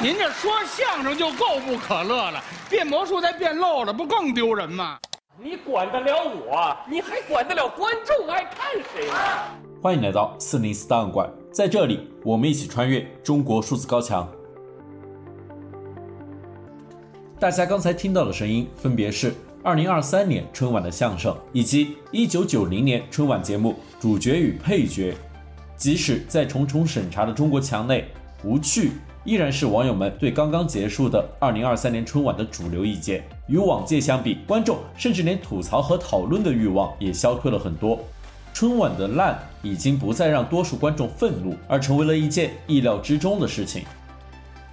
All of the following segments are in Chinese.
您这说相声就够不可乐了，变魔术再变漏了，不更丢人吗？你管得了我，你还管得了观众爱看谁吗？欢迎来到四零四档案馆，在这里我们一起穿越中国数字高墙。大家刚才听到的声音，分别是二零二三年春晚的相声，以及一九九零年春晚节目主角与配角。即使在重重审查的中国墙内，无趣。依然是网友们对刚刚结束的二零二三年春晚的主流意见。与往届相比，观众甚至连吐槽和讨论的欲望也消退了很多。春晚的烂已经不再让多数观众愤怒，而成为了一件意料之中的事情。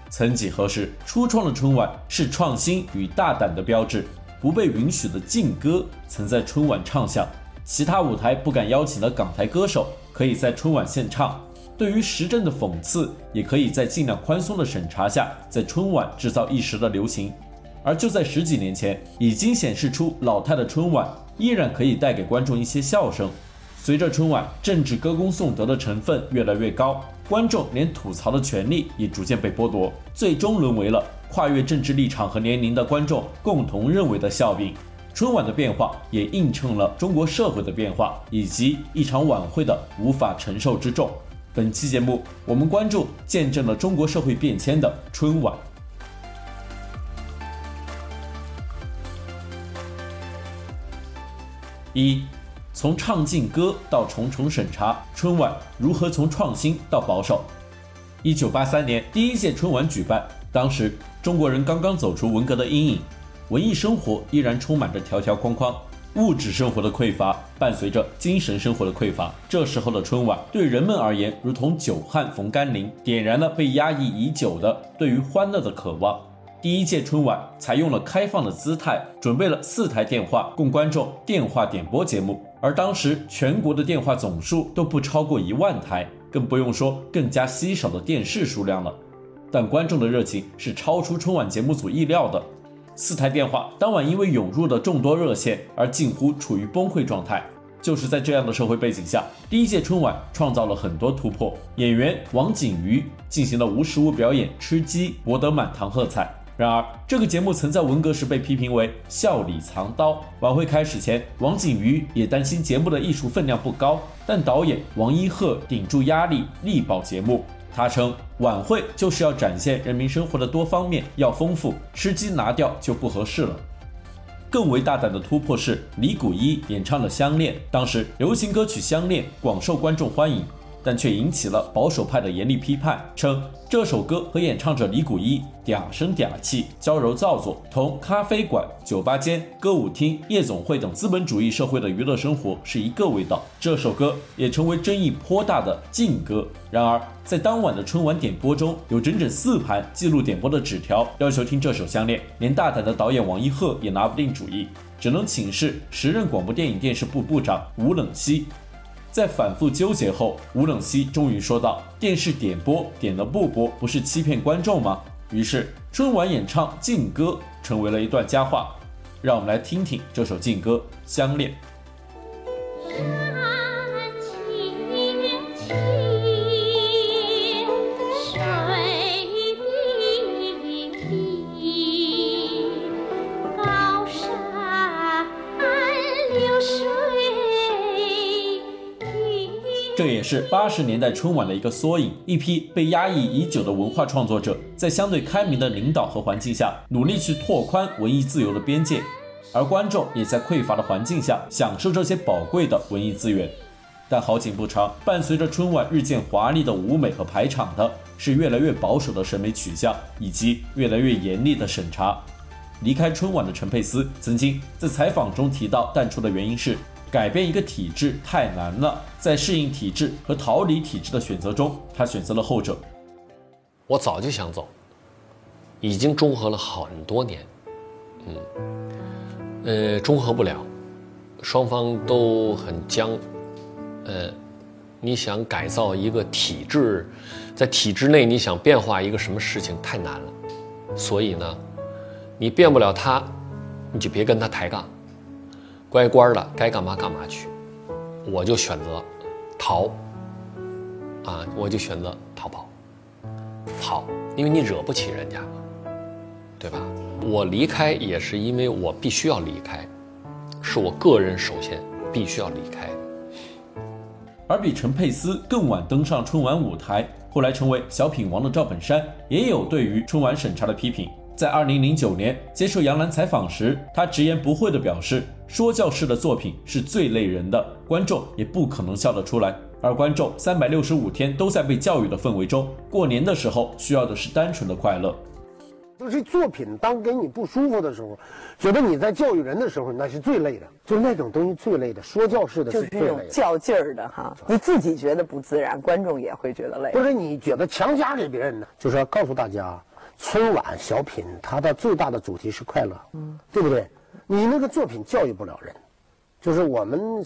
曾几何时，初创的春晚是创新与大胆的标志。不被允许的劲歌曾在春晚唱响，其他舞台不敢邀请的港台歌手可以在春晚献唱。对于时政的讽刺，也可以在尽量宽松的审查下，在春晚制造一时的流行。而就在十几年前，已经显示出老态的春晚依然可以带给观众一些笑声。随着春晚政治歌功颂德的成分越来越高，观众连吐槽的权利也逐渐被剥夺，最终沦为了跨越政治立场和年龄的观众共同认为的笑柄。春晚的变化也映衬了中国社会的变化，以及一场晚会的无法承受之重。本期节目，我们关注见证了中国社会变迁的春晚。一，从唱禁歌到重重审查，春晚如何从创新到保守？一九八三年第一届春晚举办，当时中国人刚刚走出文革的阴影，文艺生活依然充满着条条框框。物质生活的匮乏伴随着精神生活的匮乏，这时候的春晚对人们而言如同久旱逢甘霖，点燃了被压抑已久的对于欢乐的渴望。第一届春晚采用了开放的姿态，准备了四台电话供观众电话点播节目，而当时全国的电话总数都不超过一万台，更不用说更加稀少的电视数量了。但观众的热情是超出春晚节目组意料的。四台电话当晚因为涌入的众多热线而近乎处于崩溃状态。就是在这样的社会背景下，第一届春晚创造了很多突破。演员王景瑜进行了无实物表演，吃鸡博得满堂喝彩。然而，这个节目曾在文革时被批评为笑里藏刀。晚会开始前，王景瑜也担心节目的艺术分量不高，但导演王一鹤顶住压力，力保节目。他称，晚会就是要展现人民生活的多方面，要丰富，吃鸡拿掉就不合适了。更为大胆的突破是李谷一演唱了《相恋》，当时流行歌曲《相恋》广受观众欢迎。但却引起了保守派的严厉批判，称这首歌和演唱者李谷一嗲声嗲气、娇柔造作，同咖啡馆、酒吧间、歌舞厅、夜总会等资本主义社会的娱乐生活是一个味道。这首歌也成为争议颇大的禁歌。然而，在当晚的春晚点播中，有整整四盘记录点播的纸条，要求听这首《相恋》，连大胆的导演王一鹤也拿不定主意，只能请示时任广播电影电视部部长吴冷西。在反复纠结后，吴冷西终于说道：“电视点播点了不播，不是欺骗观众吗？”于是春晚演唱禁歌成为了一段佳话。让我们来听听这首禁歌《相恋》。这也是八十年代春晚的一个缩影。一批被压抑已久的文化创作者，在相对开明的领导和环境下，努力去拓宽文艺自由的边界，而观众也在匮乏的环境下享受这些宝贵的文艺资源。但好景不长，伴随着春晚日渐华丽的舞美和排场的，是越来越保守的审美取向以及越来越严厉的审查。离开春晚的陈佩斯曾经在采访中提到，淡出的原因是。改变一个体制太难了，在适应体制和逃离体制的选择中，他选择了后者。我早就想走，已经中和了很多年，嗯，呃，中和不了，双方都很僵，呃，你想改造一个体制，在体制内你想变化一个什么事情太难了，所以呢，你变不了他，你就别跟他抬杠。乖乖的，该干嘛干嘛去，我就选择逃，啊，我就选择逃跑。好，因为你惹不起人家，对吧？我离开也是因为我必须要离开，是我个人首先必须要离开。而比陈佩斯更晚登上春晚舞台，后来成为小品王的赵本山，也有对于春晚审查的批评。在二零零九年接受杨澜采访时，他直言不讳地表示，说教式的作品是最累人的，观众也不可能笑得出来。而观众三百六十五天都在被教育的氛围中，过年的时候需要的是单纯的快乐。就是作品当给你不舒服的时候，觉得你在教育人的时候，那是最累的，就是那种东西最累的，说教式的是最累的。就是那种较劲儿的哈，你自己觉得不自然，观众也会觉得累。不是你觉得强加给别人的，就是要告诉大家。春晚小品，它的最大的主题是快乐，嗯，对不对？你那个作品教育不了人，就是我们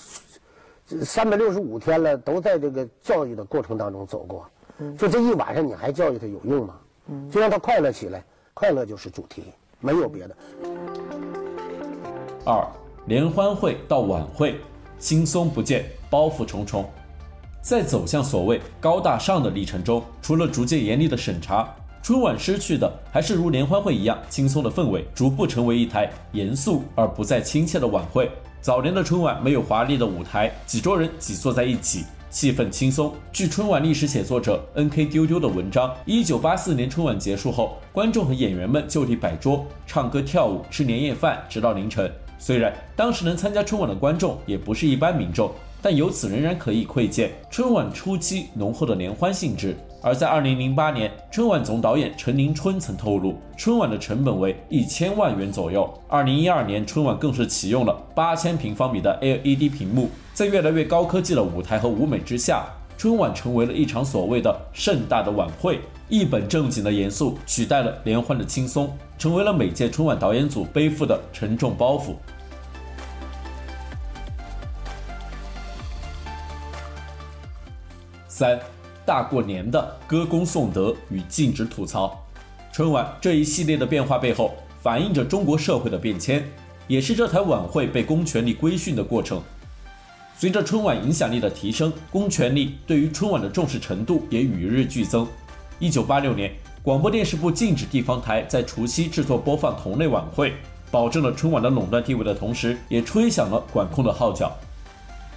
三百六十五天了，都在这个教育的过程当中走过，嗯，就这一晚上你还教育他有用吗？嗯，就让他快乐起来，快乐就是主题，没有别的。二，联欢会到晚会，轻松不见，包袱重重，在走向所谓高大上的历程中，除了逐渐严厉的审查。春晚失去的还是如联欢会一样轻松的氛围，逐步成为一台严肃而不再亲切的晚会。早年的春晚没有华丽的舞台，几桌人挤坐在一起，气氛轻松。据春晚历史写作者 N.K. 丢丢的文章，一九八四年春晚结束后，观众和演员们就地摆桌，唱歌跳舞，吃年夜饭，直到凌晨。虽然当时能参加春晚的观众也不是一般民众，但由此仍然可以窥见春晚初期浓厚的联欢性质。而在二零零八年，春晚总导演陈宁春曾透露，春晚的成本为一千万元左右。二零一二年，春晚更是启用了八千平方米的 LED 屏幕，在越来越高科技的舞台和舞美之下，春晚成为了一场所谓的盛大的晚会，一本正经的严肃取代了联欢的轻松，成为了每届春晚导演组背负的沉重包袱。三。大过年的歌功颂德与禁止吐槽，春晚这一系列的变化背后，反映着中国社会的变迁，也是这台晚会被公权力规训的过程。随着春晚影响力的提升，公权力对于春晚的重视程度也与日俱增。一九八六年，广播电视部禁止地方台在除夕制作播放同类晚会，保证了春晚的垄断地位的同时，也吹响了管控的号角。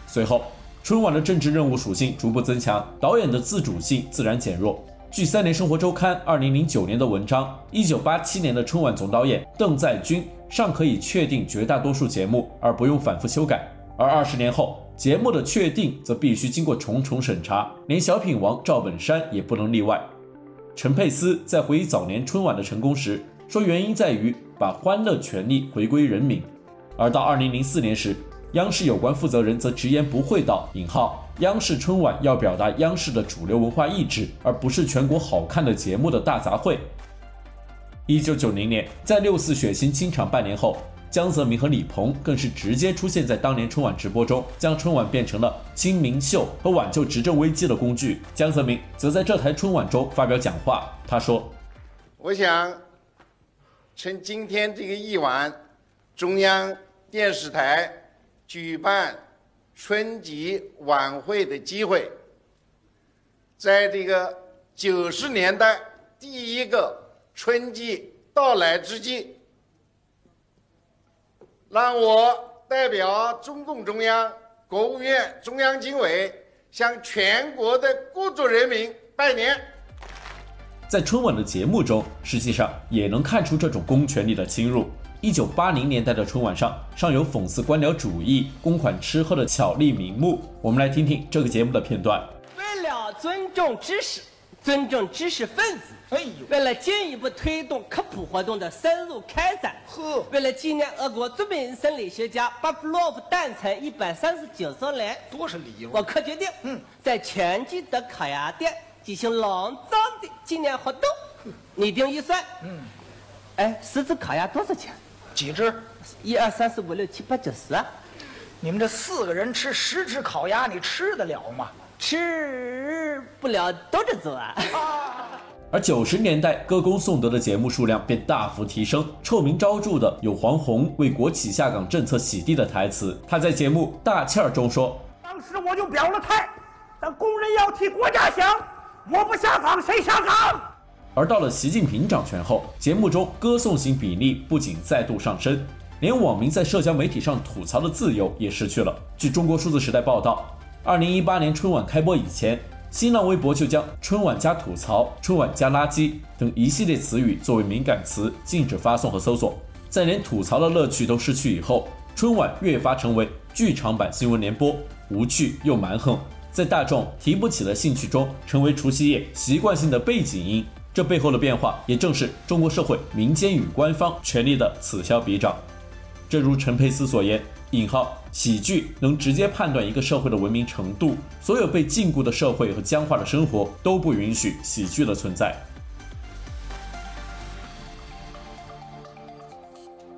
随后。春晚的政治任务属性逐步增强，导演的自主性自然减弱。据《三联生活周刊》二零零九年的文章，一九八七年的春晚总导演邓在军尚可以确定绝大多数节目而不用反复修改，而二十年后，节目的确定则必须经过重重审查，连小品王赵本山也不能例外。陈佩斯在回忆早年春晚的成功时，说原因在于把欢乐权利回归人民，而到二零零四年时，央视有关负责人则直言不讳道：“引号，央视春晚要表达央视的主流文化意志，而不是全国好看的节目的大杂烩。”一九九零年，在六四血腥清场半年后，江泽民和李鹏更是直接出现在当年春晚直播中，将春晚变成了亲民秀和挽救执政危机的工具。江泽民则在这台春晚中发表讲话，他说：“我想趁今天这个夜晚，中央电视台。”举办春节晚会的机会，在这个九十年代第一个春季到来之际，让我代表中共中央、国务院、中央经委向全国的各族人民拜年。在春晚的节目中，实际上也能看出这种公权力的侵入。一九八零年代的春晚上，尚有讽刺官僚主义、公款吃喝的巧立名目。我们来听听这个节目的片段。为了尊重知识、尊重知识分子，哎呦，为了进一步推动科普活动的深入开展，呵，为了纪念俄国著名生理学家巴甫洛夫诞辰一百三十九周年，多少理由？我可决定，嗯，在全聚德烤鸭店进行隆重的纪念活动，拟定预算，嗯，哎，十只烤鸭多少钱？几只？一二三四五六七八九十啊！你们这四个人吃十只烤鸭，你吃得了吗？吃不了兜着走啊！而九十年代歌功颂德的节目数量便大幅提升，臭名昭著的有黄宏为国企下岗政策洗地的台词。他在节目《大气儿》中说：“当时我就表了态，咱工人要替国家想，我不下岗谁下岗？”而到了习近平掌权后，节目中歌颂型比例不仅再度上升，连网民在社交媒体上吐槽的自由也失去了。据中国数字时代报道，二零一八年春晚开播以前，新浪微博就将“春晚加吐槽”“春晚加垃圾”等一系列词语作为敏感词，禁止发送和搜索。在连吐槽的乐趣都失去以后，春晚越发成为剧场版新闻联播，无趣又蛮横，在大众提不起的兴趣中，成为除夕夜习惯性的背景音。这背后的变化，也正是中国社会民间与官方权力的此消彼长。正如陈佩斯所言：“引号喜剧能直接判断一个社会的文明程度，所有被禁锢的社会和僵化的生活都不允许喜剧的存在。”